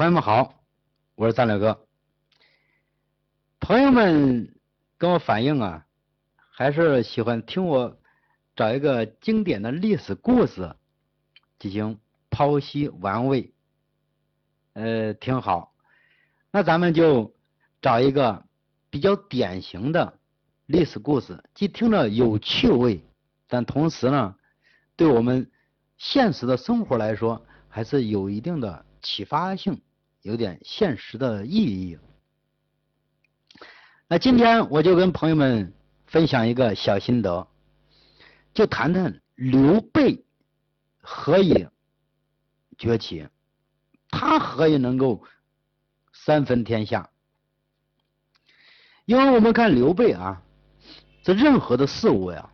朋友们好，我是三六哥。朋友们跟我反映啊，还是喜欢听我找一个经典的历史故事进行剖析玩味，呃，挺好。那咱们就找一个比较典型的历史故事，既听着有趣味，但同时呢，对我们现实的生活来说，还是有一定的。启发性有点现实的意义。那今天我就跟朋友们分享一个小心得，就谈谈刘备何以崛起，他何以能够三分天下？因为我们看刘备啊，这任何的事物呀，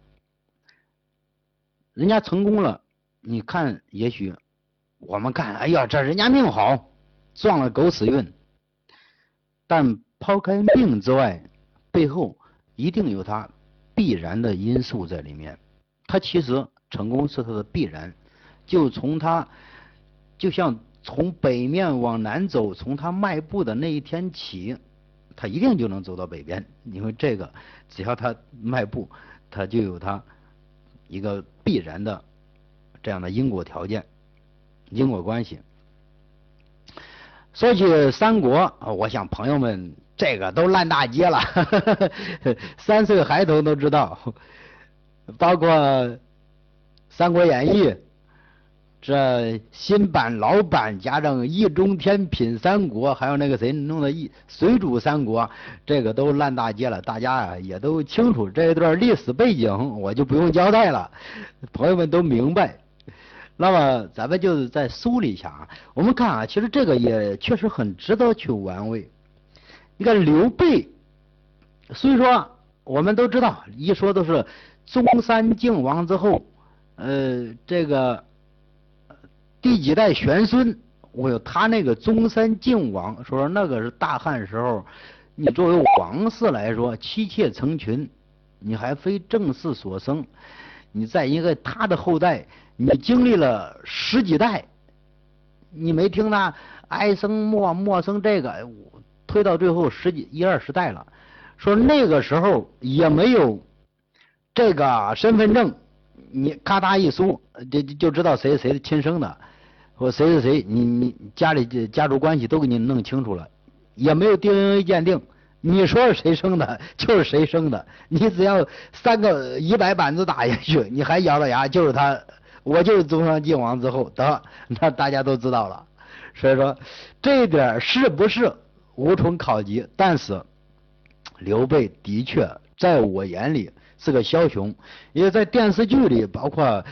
人家成功了，你看也许。我们看，哎呀，这人家命好，撞了狗屎运。但抛开命之外，背后一定有他必然的因素在里面。他其实成功是他的必然，就从他就像从北面往南走，从他迈步的那一天起，他一定就能走到北边。因为这个，只要他迈步，他就有他一个必然的这样的因果条件。因果关系。说起三国，我想朋友们这个都烂大街了，三岁孩童都知道，包括《三国演义》这新版、老版加上《易中天品三国》，还有那个谁弄的《易水煮三国》，这个都烂大街了，大家啊也都清楚这一段历史背景，我就不用交代了，朋友们都明白。那么咱们就是再梳理一下啊，我们看啊，其实这个也确实很值得去玩味。你看刘备，虽说我们都知道，一说都是中山靖王之后，呃，这个第几代玄孙，我有他那个中山靖王，说那个是大汉时候，你作为王室来说，妻妾成群，你还非正室所生，你在一个他的后代。你经历了十几代，你没听他哀生莫莫生这个，推到最后十几一二十代了，说那个时候也没有这个身份证，你咔嗒一输就就知道谁谁亲生的，或谁是谁，你你家里家族关系都给你弄清楚了，也没有 DNA 鉴定，你说是谁生的，就是谁生的，你只要三个一百板子打下去，你还咬着牙就是他。我就是中山靖王之后得，那大家都知道了，所以说这一点是不是无从考及？但是刘备的确在我眼里是个枭雄，因为在电视剧里，包括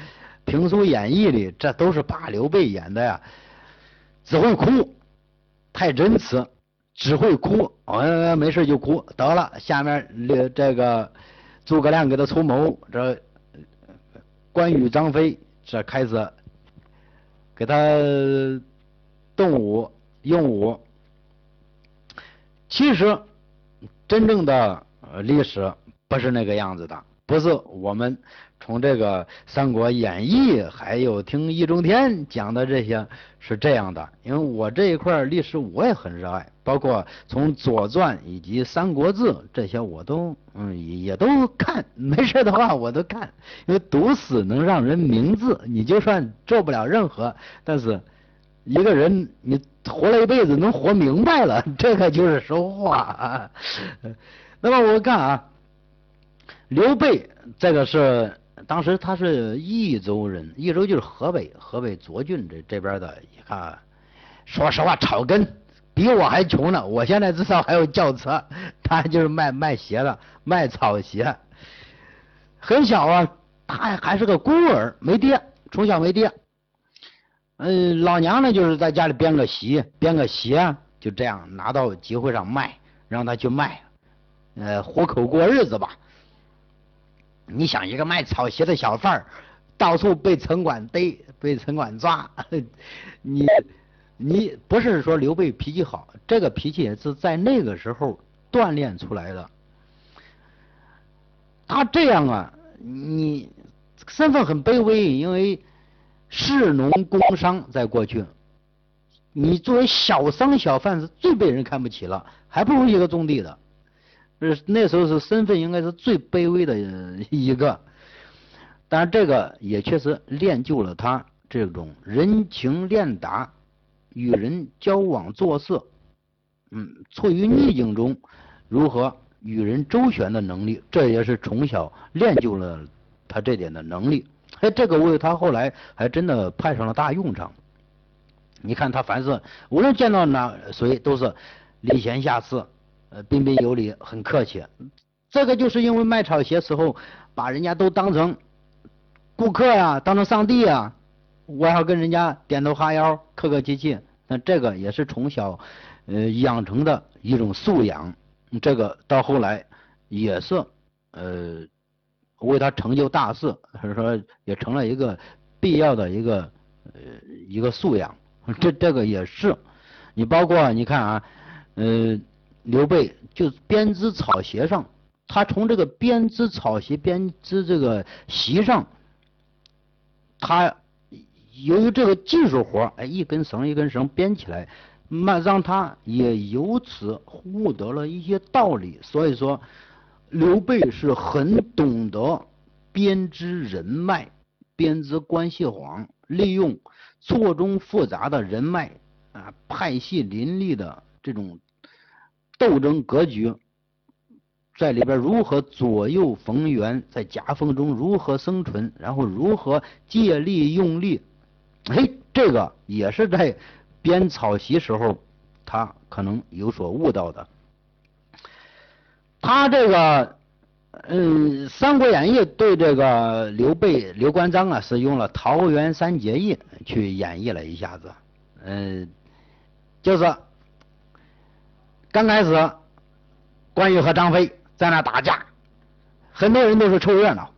评书演义里，这都是把刘备演的呀，只会哭，太仁慈，只会哭，哎，没事就哭，得了，下面这个诸葛亮给他出谋，这关羽、张飞。这开始给他动武用武，其实真正的历史不是那个样子的，不是我们。从这个《三国演义》，还有听易中天讲的这些是这样的，因为我这一块历史我也很热爱，包括从《左传》以及《三国志》这些我都嗯也都看，没事的话我都看，因为读史能让人明智，你就算做不了任何，但是一个人你活了一辈子能活明白了，这个就是收获。那么我看啊，刘备这个是。当时他是益州人，益州就是河北河北涿郡这这边的。你看，说实话，草根比我还穷呢。我现在至少还有轿车，他就是卖卖鞋的，卖草鞋。很小啊，他还还是个孤儿，没爹，从小没爹。嗯，老娘呢就是在家里编个席，编个鞋，就这样拿到集会上卖，让他去卖，呃，糊口过日子吧。你想一个卖草鞋的小贩儿，到处被城管逮，被城管抓，你你不是说刘备脾气好，这个脾气也是在那个时候锻炼出来的。他这样啊，你身份很卑微，因为士农工商在过去，你作为小商小贩是最被人看不起了，还不如一个种地的。是那时候是身份应该是最卑微的一个，但是这个也确实练就了他这种人情练达、与人交往做事，嗯，处于逆境中如何与人周旋的能力，这也是从小练就了他这点的能力。哎，这个为他后来还真的派上了大用场。你看他凡是无论见到哪谁都是礼贤下士。呃，彬彬有礼，很客气。这个就是因为卖草鞋时候，把人家都当成顾客呀，当成上帝呀，我要跟人家点头哈腰，客客气气。那这个也是从小呃养成的一种素养。这个到后来也是呃为他成就大事，或者说也成了一个必要的一个呃一个素养。这这个也是，你包括你看啊，呃。刘备就编织草鞋上，他从这个编织草鞋、编织这个席上，他由于这个技术活哎，一根绳一根绳编起来，那让他也由此悟得了一些道理。所以说，刘备是很懂得编织人脉、编织关系网，利用错综复杂的人脉啊，派系林立的这种。斗争格局在里边如何左右逢源，在夹缝中如何生存，然后如何借力用力，嘿，这个也是在编草席时候他可能有所悟到的。他这个，嗯，《三国演义》对这个刘备、刘关张啊，是用了桃园三结义去演绎了一下子，嗯，就是。刚开始，关羽和张飞在那打架，很多人都是凑热闹。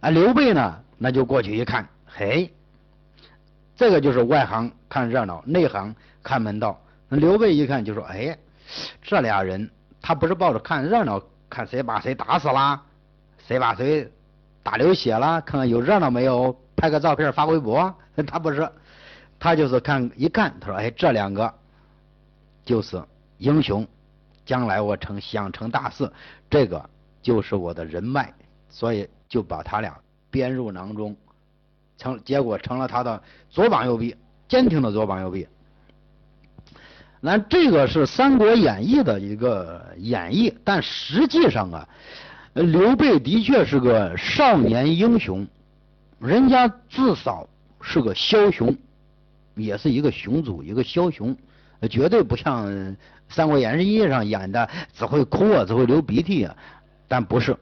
啊，刘备呢，那就过去一看，嘿，这个就是外行看热闹，内行看门道。刘备一看就说：“哎，这俩人，他不是抱着看热闹，看谁把谁打死啦，谁把谁打流血了，看看有热闹没有，拍个照片发微博。他不是，他就是看一看，他说：哎，这两个就是。”英雄，将来我成想成大事，这个就是我的人脉，所以就把他俩编入囊中，成结果成了他的左膀右臂，坚挺的左膀右臂。那这个是《三国演义》的一个演绎，但实际上啊，刘备的确是个少年英雄，人家至少是个枭雄，也是一个雄主，一个枭雄，绝对不像。《三国演义》上演的只会哭啊，只会流鼻涕啊，但不是。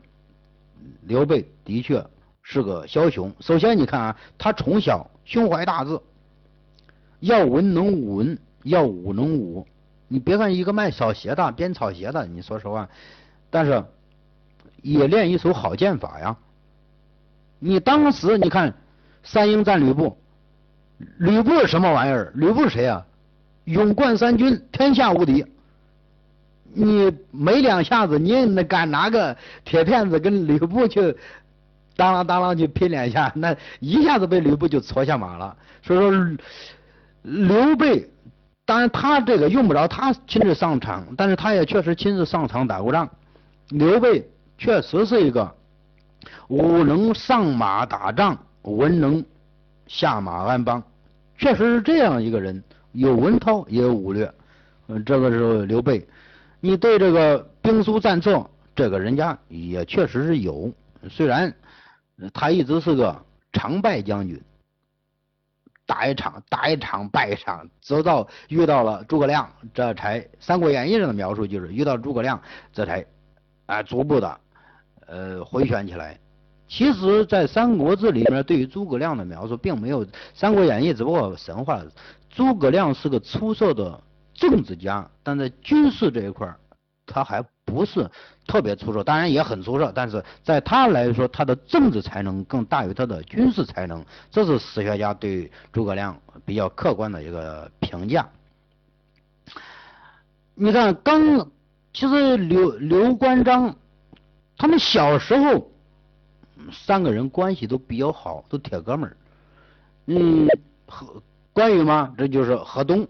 刘备的确是个枭雄。首先，你看啊，他从小胸怀大志，要文能武文，要武能武。你别看一个卖草鞋的、编草鞋的，你说实话，但是也练一手好剑法呀。你当时你看三英战吕布，吕布是什么玩意儿？吕布是谁啊？勇冠三军，天下无敌。你没两下子，你那敢拿个铁片子跟吕布去当啷当啷去拼两下，那一下子被吕布就戳下马了。所以说，刘备当然他这个用不着他亲自上场，但是他也确实亲自上场打过仗。刘备确实是一个武能上马打仗，文能下马安邦，确实是这样一个人，有文韬也有武略。嗯，这个时候刘备。你对这个兵书战策，这个人家也确实是有，虽然他一直是个常败将军，打一场打一场败一场，直到遇到了诸葛亮，这才《三国演义》上的描述就是遇到诸葛亮，这才啊逐步的呃回旋起来。其实，在《三国志》里面对于诸葛亮的描述并没有《三国演义》，只不过神话。诸葛亮是个出色的。政治家，但在军事这一块他还不是特别出色，当然也很出色，但是在他来说，他的政治才能更大于他的军事才能，这是史学家对诸葛亮比较客观的一个评价。你看，刚其实刘刘关张他们小时候三个人关系都比较好，都铁哥们儿。嗯，河关羽嘛，这就是河东。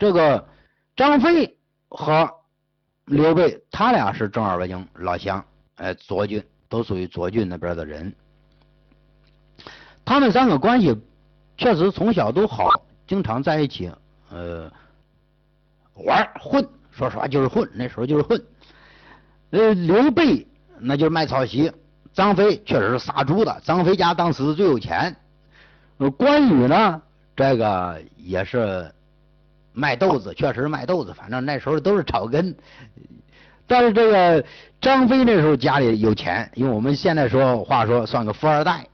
这个张飞和刘备，他俩是正儿八经老乡，哎，左军都属于左军那边的人。他们三个关系确实从小都好，经常在一起，呃，玩混，说实话就是混，那时候就是混。呃，刘备那就是卖草席，张飞确实是杀猪的，张飞家当时最有钱。呃关羽呢，这个也是卖豆子，确实卖豆子，反正那时候都是草根。但是这个张飞那时候家里有钱，用我们现在说话说，算个富二代，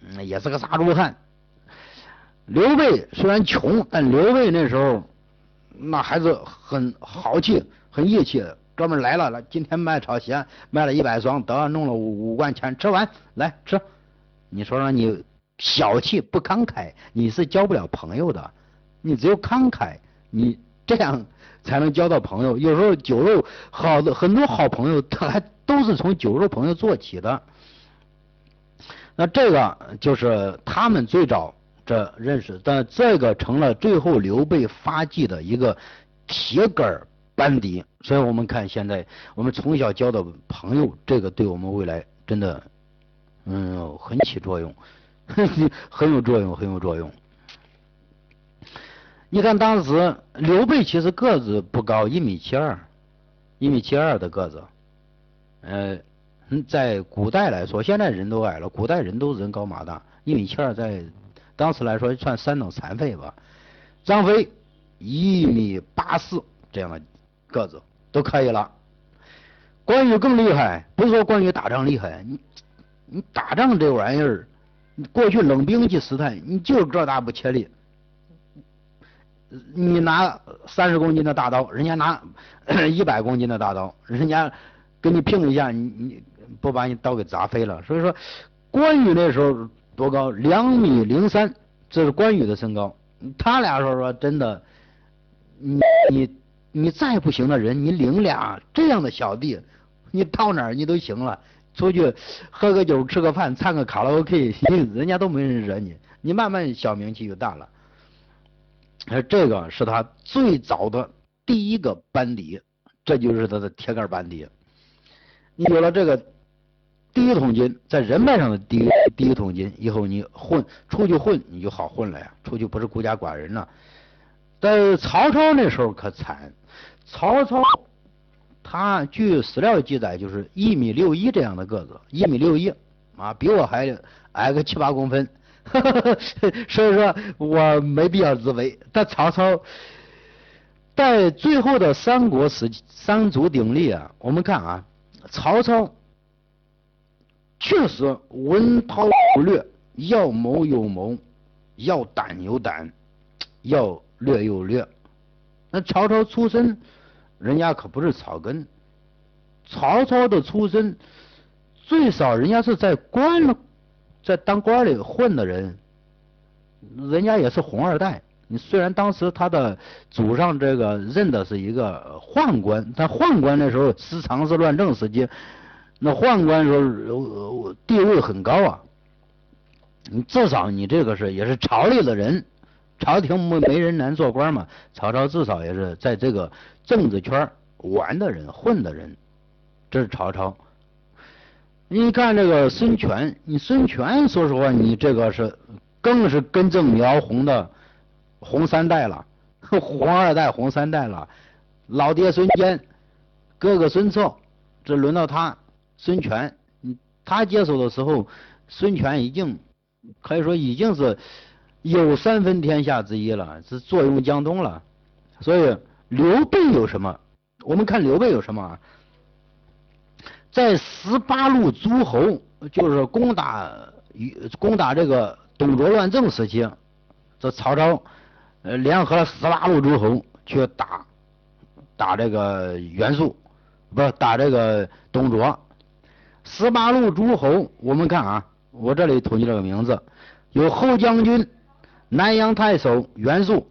嗯，也是个杀猪汉。刘备虽然穷，但刘备那时候那还是很豪气、很义气。哥们来了，来，今天卖草鞋，卖了一百双，得弄了五五万钱，吃完来吃。你说说你小气不慷慨，你是交不了朋友的。你只有慷慨，你这样才能交到朋友。有时候酒肉好的很多好朋友，他还都是从酒肉朋友做起的。那这个就是他们最早这认识，但这个成了最后刘备发迹的一个铁杆班底。所以我们看现在我们从小交的朋友，这个对我们未来真的，嗯，很起作用，很有作用，很有作用。你看当时刘备其实个子不高，一米七二，一米七二的个子，呃，在古代来说，现在人都矮了，古代人都人高马大，一米七二在当时来说算三等残废吧。张飞一米八四这样的个子。都可以了。关羽更厉害，不是说关羽打仗厉害，你你打仗这玩意儿，过去冷兵器时代，你就个大不切力。你拿三十公斤的大刀，人家拿 一百公斤的大刀，人家跟你拼一下，你你不把你刀给砸飞了。所以说，关羽那时候多高？两米零三，这是关羽的身高。他俩说说真的，你你。你再不行的人，你领俩这样的小弟，你到哪儿你都行了。出去喝个酒、吃个饭、唱个卡拉 OK，人家都没人惹你。你慢慢小名气就大了。而这个是他最早的第一个班底，这就是他的铁杆班底。你有了这个第一桶金，在人脉上的第一第一桶金，以后你混出去混你就好混了呀。出去不是孤家寡人了。在曹操那时候可惨。曹操，他据史料记载，就是一米六一这样的个子，一米六一啊，比我还矮个七八公分，所以说我没必要自卑。但曹操在最后的三国时期三足鼎立啊，我们看啊，曹操确实文韬武略，要谋有谋，要胆有胆，要略有略。那曹操出身。人家可不是草根，曹操的出身最少人家是在官，在当官里混的人，人家也是红二代。你虽然当时他的祖上这个认的是一个宦官，但宦官那时候时常是乱政时期，那宦官时候地位很高啊。你至少你这个是也是朝里的人。朝廷没没人难做官嘛？曹操至少也是在这个政治圈玩的人、混的人，这是曹操。你看这个孙权，你孙权说实话，你这个是更是根正苗红的红三代了，红二代、红三代了。老爹孙坚，哥哥孙策，这轮到他孙权，他接手的时候，孙权已经可以说已经是。有三分天下之一了，是坐拥江东了。所以刘备有什么？我们看刘备有什么啊？在十八路诸侯，就是攻打与攻打这个董卓乱政时期，这曹操呃联合了十八路诸侯去打打这个袁术，不是打这个董卓。十八路诸侯，我们看啊，我这里统计这个名字，有后将军。南阳太守袁术，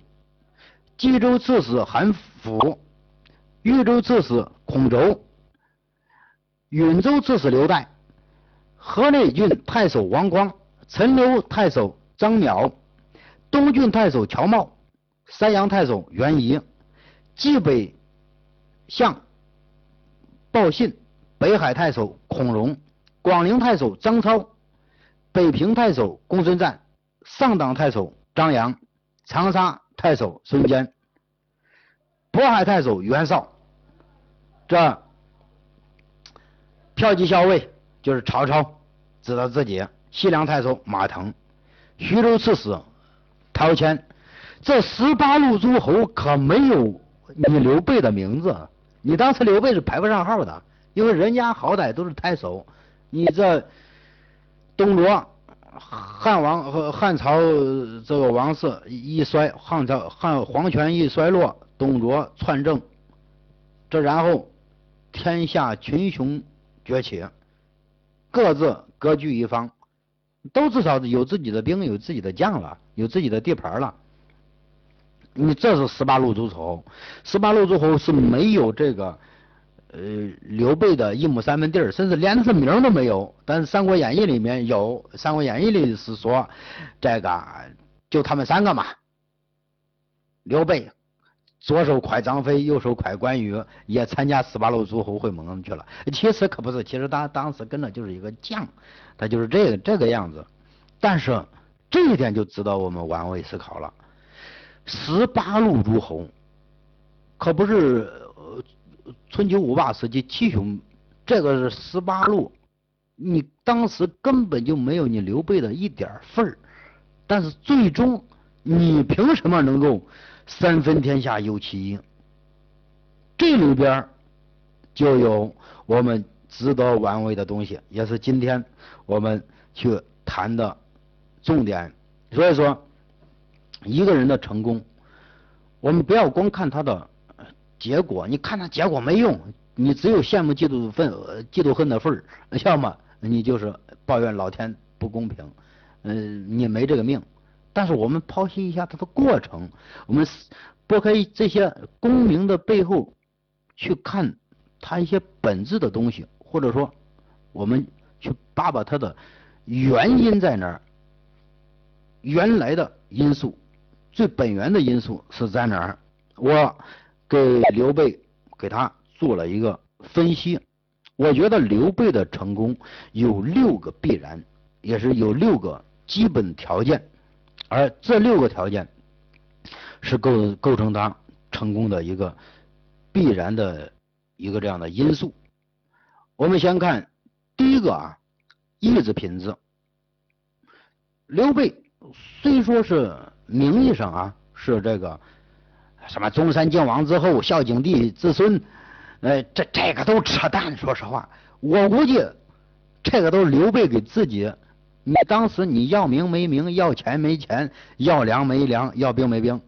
冀州刺史韩馥，豫州刺史孔周，允州刺史刘岱，河内郡太守王光，陈留太守张邈，东郡太守乔瑁，山阳太守袁仪，冀北相鲍信，北海太守孔融，广陵太守张超，北平太守公孙瓒，上党太守张扬，长沙太守孙坚，渤海太守袁绍，这骠骑校尉就是曹操，知道自己。西凉太守马腾，徐州刺史陶谦，这十八路诸侯可没有你刘备的名字。你当时刘备是排不上号的，因为人家好歹都是太守。你这东罗汉王和汉朝这个王室一衰，汉朝汉皇权一衰落，东卓篡政，这然后天下群雄崛起，各自割据一方。都至少有自己的兵，有自己的将了，有自己的地盘了。你这是十八路诸侯，十八路诸侯是没有这个呃刘备的一亩三分地甚至连他名都没有。但是《三国演义》里面有，《三国演义》里是说这个就他们三个嘛，刘备左手蒯张飞，右手蒯关羽，也参加十八路诸侯会盟去了。其实可不是，其实当当时跟着就是一个将。他就是这个这个样子，但是这一点就值得我们玩味思考了。十八路诸侯可不是春秋五霸时期七雄，这个是十八路，你当时根本就没有你刘备的一点份儿，但是最终你凭什么能够三分天下有其一？这里边就有我们。值得玩味的东西，也是今天我们去谈的重点。所以说，一个人的成功，我们不要光看他的结果，你看他结果没用，你只有羡慕嫉妒愤、嫉妒恨的份儿，要么你就是抱怨老天不公平，嗯，你没这个命。但是我们剖析一下他的过程，我们拨开这些功名的背后，去看他一些本质的东西。或者说，我们去扒扒它的原因在哪儿？原来的因素，最本源的因素是在哪儿？我给刘备给他做了一个分析，我觉得刘备的成功有六个必然，也是有六个基本条件，而这六个条件是构构成他成功的一个必然的一个这样的因素。我们先看第一个啊，意志品质。刘备虽说是名义上啊是这个什么中山靖王之后，孝景帝之孙，呃，这这个都扯淡。说实话，我估计这个都是刘备给自己。你当时你要名没名，要钱没钱，要粮没粮，要兵没兵，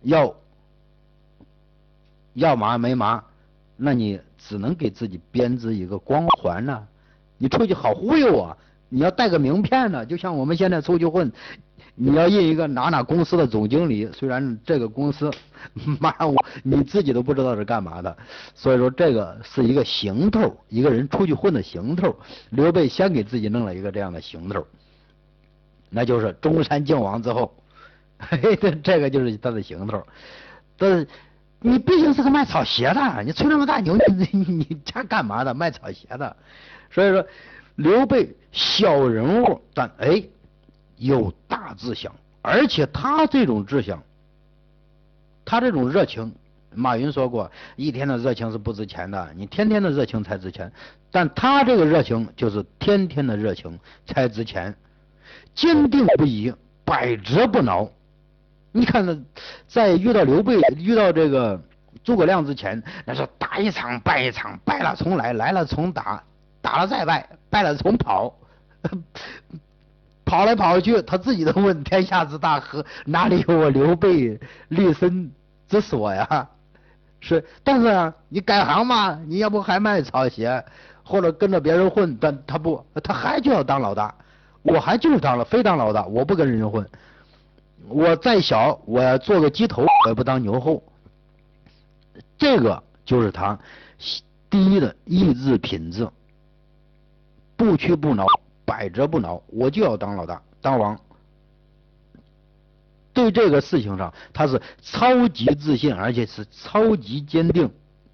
要要马没马，那你。只能给自己编织一个光环了，你出去好忽悠啊！你要带个名片呢，就像我们现在出去混，你要印一个哪哪公司的总经理，虽然这个公司，妈我你自己都不知道是干嘛的，所以说这个是一个行头，一个人出去混的行头。刘备先给自己弄了一个这样的行头，那就是中山靖王之后，嘿，这这个就是他的行头，但是。你毕竟是个卖草鞋的，你吹那么大牛，你你家干嘛的？卖草鞋的，所以说刘备小人物，但哎有大志向，而且他这种志向，他这种热情，马云说过，一天的热情是不值钱的，你天天的热情才值钱。但他这个热情就是天天的热情才值钱，坚定不移，百折不挠。你看那，在遇到刘备、遇到这个诸葛亮之前，那是打一场败一场，败了重来，来了重打，打了再败，败了重跑，跑来跑去，他自己都问天下之大，何哪里有我刘备立身之所呀？是，但是啊，你改行嘛，你要不还卖草鞋，或者跟着别人混，但他不，他还就要当老大，我还就是当了，非当老大，我不跟人家混。我再小，我要做个鸡头，我也不当牛后。这个就是他第一的意志品质，不屈不挠，百折不挠，我就要当老大，当王。对这个事情上，他是超级自信，而且是超级坚定、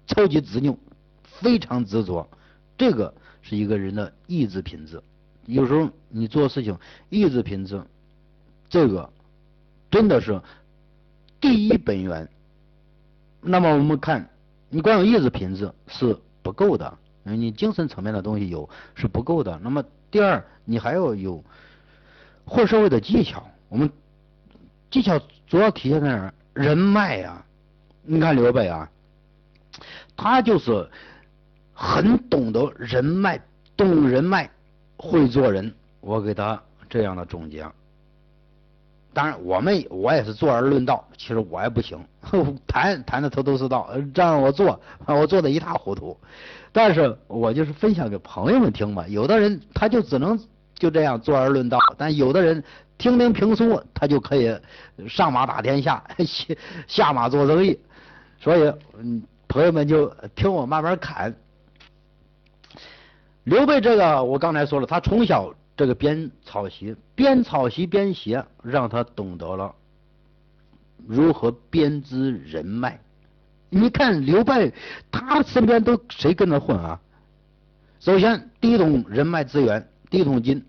超级执拗，非常执着。这个是一个人的意志品质。有时候你做事情，意志品质，这个真的是第一本源。那么我们看，你光有意志品质是不够的，你精神层面的东西有是不够的。那么第二，你还要有混社会的技巧。我们技巧主要体现在哪儿？人脉呀。你看刘备啊，他就是很懂得人脉，懂人脉，会做人。我给他这样的总结。当然，我们我也是坐而论道，其实我也不行，谈谈的头头是道，这样我做，我做的一塌糊涂。但是我就是分享给朋友们听嘛。有的人他就只能就这样坐而论道，但有的人听听评书，他就可以上马打天下，下 下马做生意。所以，嗯，朋友们就听我慢慢侃。刘备这个，我刚才说了，他从小。这个边草席，边草席边写，让他懂得了如何编织人脉。你看刘备，他身边都谁跟他混啊？首先，第一桶人脉资源，第一桶金，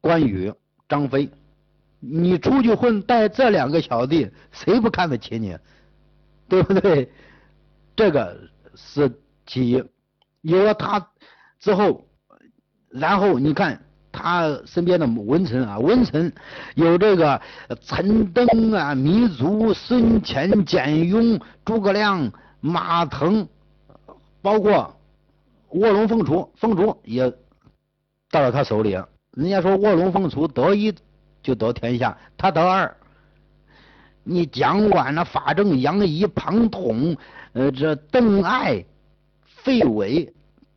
关羽、张飞。你出去混，带这两个小弟，谁不看得起你？对不对？这个是其一。有了他之后。然后你看他身边的文臣啊，文臣有这个陈登啊、糜竺、孙乾、简雍、诸葛亮、马腾，包括卧龙凤雏，凤雏也到了他手里。人家说卧龙凤雏得一就得天下，他得二。你蒋琬呐、法正、杨仪、庞统，呃，这邓艾、费伟，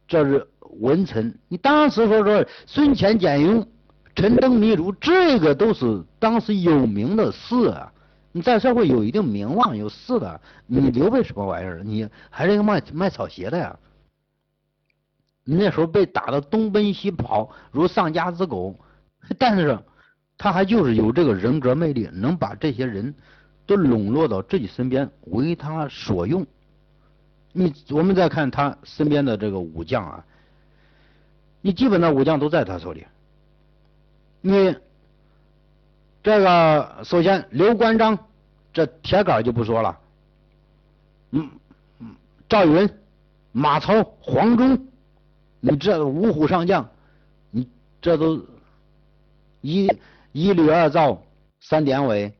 这是。文臣，你当时说说孙权、简雍、陈登、糜竺，这个都是当时有名的士啊。你在社会有一定名望、有势的，你刘备什么玩意儿？你还是一个卖卖草鞋的呀？你那时候被打的东奔西跑，如丧家之狗，但是他还就是有这个人格魅力，能把这些人都笼络到自己身边，为他所用。你我们再看他身边的这个武将啊。你基本的武将都在他手里。你这个首先刘关张这铁杆就不说了，嗯，赵云、马超、黄忠，你这五虎上将，你这都一一吕二赵三典韦，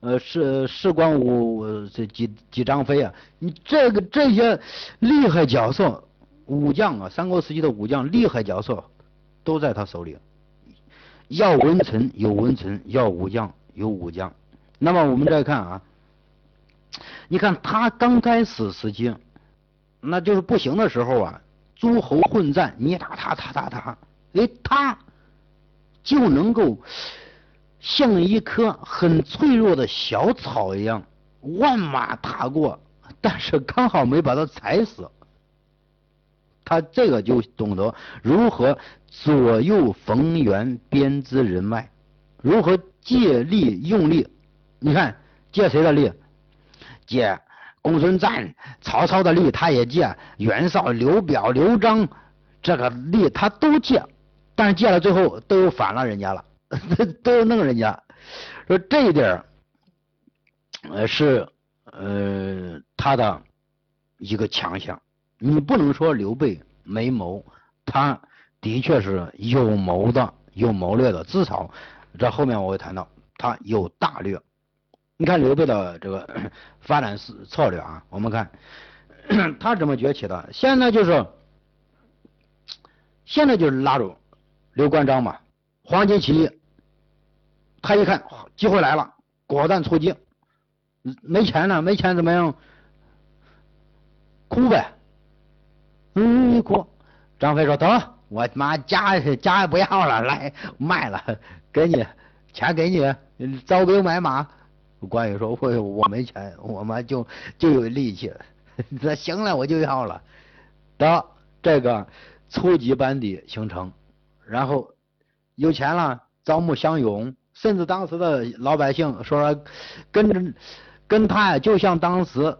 呃，是是关武这几几张飞啊，你这个这些厉害角色。武将啊，三国时期的武将厉害角色都在他手里。要文臣有文臣，要武将有武将。那么我们再看啊，你看他刚开始时期，那就是不行的时候啊，诸侯混战，你打他，他打他，哎，他就能够像一棵很脆弱的小草一样，万马踏过，但是刚好没把他踩死。他这个就懂得如何左右逢源，编织人脉，如何借力用力。你看借谁的力？借公孙瓒、曹操的力，他也借；袁绍、刘表、刘璋这个力他都借，但是借了最后都反了人家了，都弄人家。说这一点呃是呃他的一个强项。你不能说刘备没谋，他的确是有谋的，有谋略的。至少这后面我会谈到，他有大略。你看刘备的这个 发展策策略啊，我们看 他怎么崛起的。现在就是，现在就是拉住刘关张嘛，黄巾起义，他一看机会来了，果断出击。没钱了，没钱怎么样？哭呗。嗯，哭。张飞说：“得，我妈家家也不要了，来卖了，给你钱，给你招兵买马。”关羽说：“我我没钱，我妈就就有力气。那行了，我就要了。得，这个初级班底形成，然后有钱了，招募乡勇，甚至当时的老百姓说，跟跟他呀，就像当时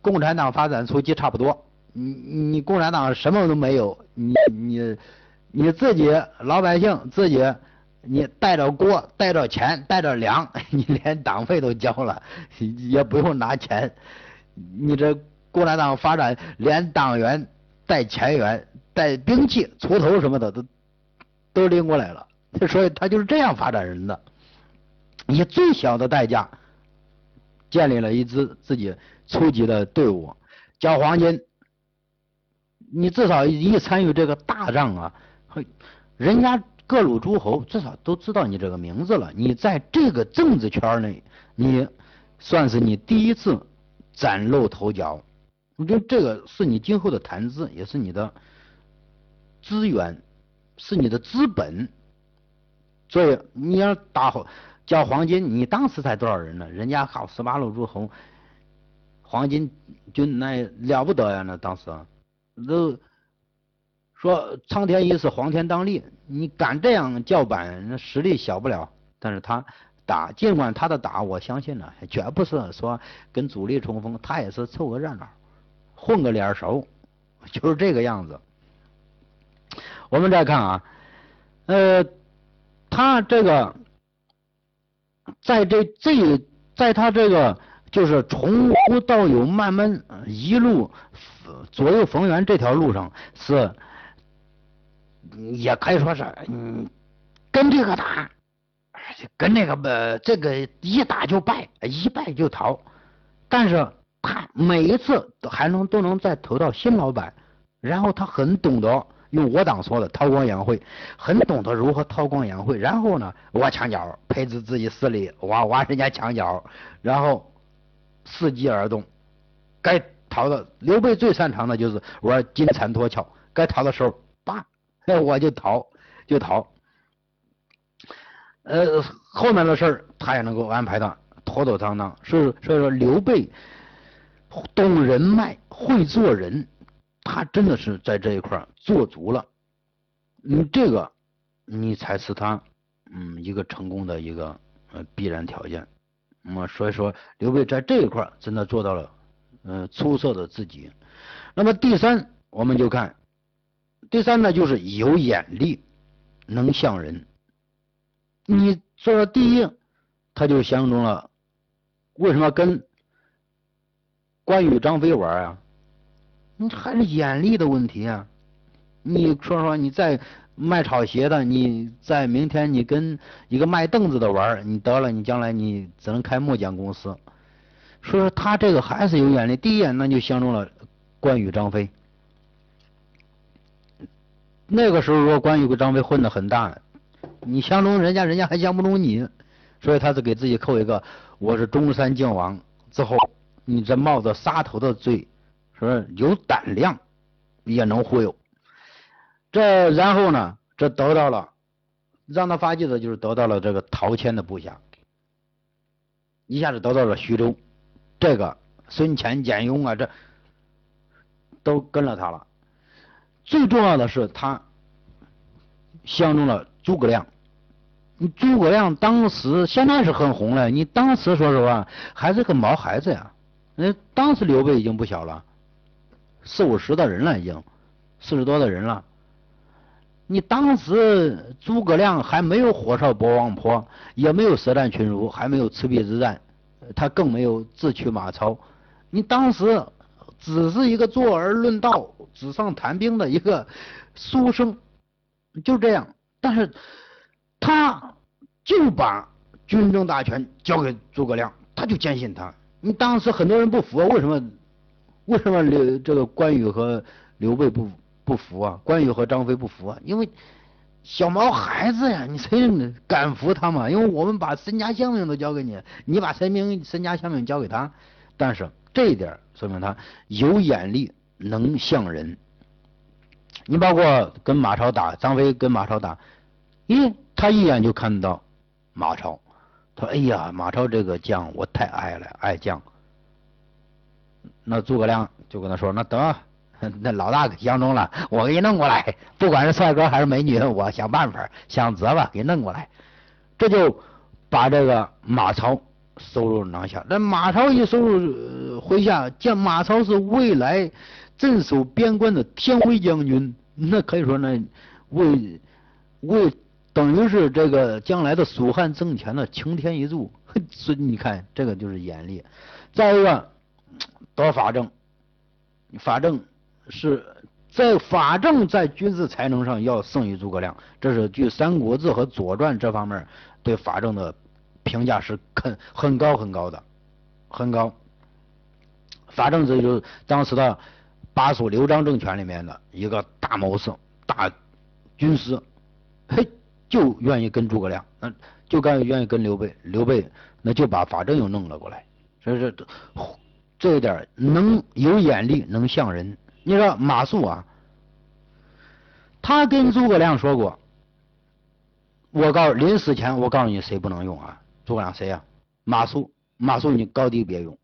共产党发展初期差不多。你你共产党什么都没有，你你你自己老百姓自己，你带着锅带着钱带着粮，你连党费都交了，也不用拿钱。你这共产党发展连党员带钱员带兵器锄头什么的都都拎过来了，所以他就是这样发展人的，以最小的代价建立了一支自己初级的队伍，交黄金。你至少一参与这个大仗啊，人家各路诸侯至少都知道你这个名字了。你在这个政治圈内，你算是你第一次崭露头角。我觉得这个是你今后的谈资，也是你的资源，是你的资本。所以你要打交黄金，你当时才多少人呢？人家靠十八路诸侯，黄金军那了不得呀！那当时。都说苍天已死，黄天当立。你敢这样叫板，实力小不了。但是他打，尽管他的打，我相信呢，绝不是说跟主力冲锋，他也是凑个热闹，混个脸熟，就是这个样子。我们再看啊，呃，他这个在这这，在他这个就是从无到有，慢慢一路。左右逢源这条路上是，也可以说是，嗯，跟这个打，跟那个不，这个一打就败，一败就逃。但是他每一次还能都能再投到新老板，然后他很懂得用我党说的韬光养晦，很懂得如何韬光养晦。然后呢，挖墙角，配置自己势力，挖挖人家墙角，然后伺机而动，该。逃的刘备最擅长的就是玩金蝉脱壳，该逃的时候，叭，我就逃，就逃。呃，后面的事儿他也能够安排的妥妥当当。所以所以说刘备懂人脉，会做人，他真的是在这一块做足了。你这个，你才是他嗯一个成功的一个呃必然条件。那么所以说刘备在这一块真的做到了。嗯，出色的自己。那么第三，我们就看第三呢，就是有眼力，能像人。你说第一，他就相中了，为什么跟关羽、张飞玩啊？你还是眼力的问题啊！你说说，你在卖炒鞋的，你在明天你跟一个卖凳子的玩，你得了，你将来你只能开木匠公司。所以说他这个还是有眼力，第一眼那就相中了关羽、张飞。那个时候，如果关羽跟张飞混的很大，你相中人家，人家还相不中你，所以他是给自己扣一个我是中山靖王之后，你这冒着杀头的罪，说有胆量也能忽悠。这然后呢，这得到了让他发迹的就是得到了这个陶谦的部下，一下子得到了徐州。这个孙权、简雍啊，这都跟了他了。最重要的是，他相中了诸葛亮。诸葛亮当时现在是很红了，你当时说实话还是个毛孩子呀。那当时刘备已经不小了，四五十的人了，已经四十多的人了。你当时诸葛亮还没有火烧博望坡，也没有舌战群儒，还没有赤壁之战。他更没有自取马超，你当时只是一个坐而论道、纸上谈兵的一个书生，就这样。但是他就把军政大权交给诸葛亮，他就坚信他。你当时很多人不服，为什么？为什么刘这个关羽和刘备不不服啊？关羽和张飞不服啊？因为。小毛孩子呀，你谁敢服他嘛？因为我们把身家性命都交给你，你把身命、身家性命交给他。但是这一点说明他有眼力，能像人。你包括跟马超打，张飞跟马超打，咦，他一眼就看到马超，他说：“哎呀，马超这个将我太爱了，爱将。”那诸葛亮就跟他说：“那得。”那老大相中了，我给你弄过来，不管是帅哥还是美女，我想办法想辙吧，给弄过来。这就把这个马超收入囊下。那马超一收入麾下，见马超是未来镇守边关的天威将军，那可以说呢，为为等于是这个将来的蜀汉政权的擎天一柱。所以你看，这个就是严厉。再一个，得法正，法正是在法正在军事才能上要胜于诸葛亮，这是据《三国志》和《左传》这方面对法正的评价是很很高很高的，很高。法正这就是当时的巴蜀刘璋政权里面的一个大谋士、大军师，嘿，就愿意跟诸葛亮，那，就该愿意跟刘备，刘备那就把法正又弄了过来。所以说，这一点能有眼力，能像人。你说马谡啊，他跟诸葛亮说过，我告诉临死前我告诉你谁不能用啊？诸葛亮谁呀？马谡，马谡你高低别用，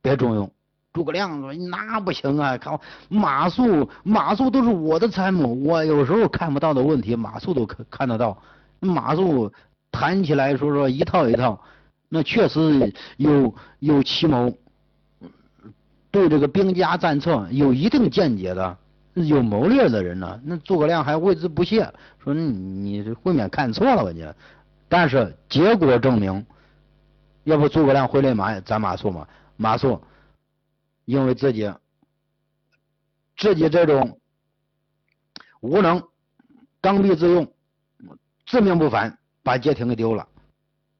别重用。诸葛亮说那不行啊，看马谡，马谡都是我的参谋，我有时候看不到的问题，马谡都看看得到。马谡谈起来说说一套一套。那确实有有奇谋，对这个兵家战策有一定见解的，有谋略的人呢。那诸葛亮还为之不屑，说你你这未免看错了吧你。但是结果证明，要不诸葛亮会练马斩马谡吗？马谡因为自己自己这种无能、刚愎自用、自命不凡，把街亭给丢了。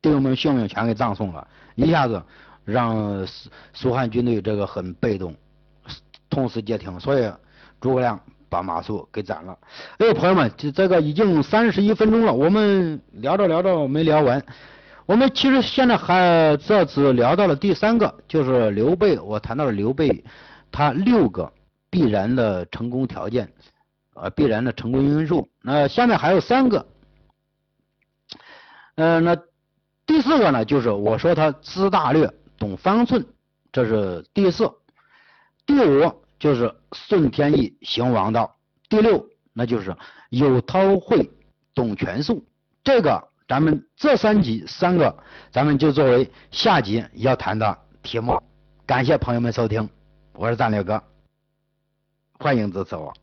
弟兄们性命全给葬送了，一下子让蜀蜀汉军队这个很被动，痛失街亭，所以诸葛亮把马谡给斩了。哎，朋友们，这这个已经三十一分钟了，我们聊着聊着没聊完。我们其实现在还这次聊到了第三个，就是刘备。我谈到了刘备他六个必然的成功条件，呃，必然的成功因素。那下面还有三个，嗯，那。第四个呢，就是我说他知大略、懂方寸，这是第四。第五就是顺天意、行王道。第六，那就是有韬晦、懂权术。这个咱们这三集三个，咱们就作为下集要谈的题目。感谢朋友们收听，我是战略哥，欢迎支持我。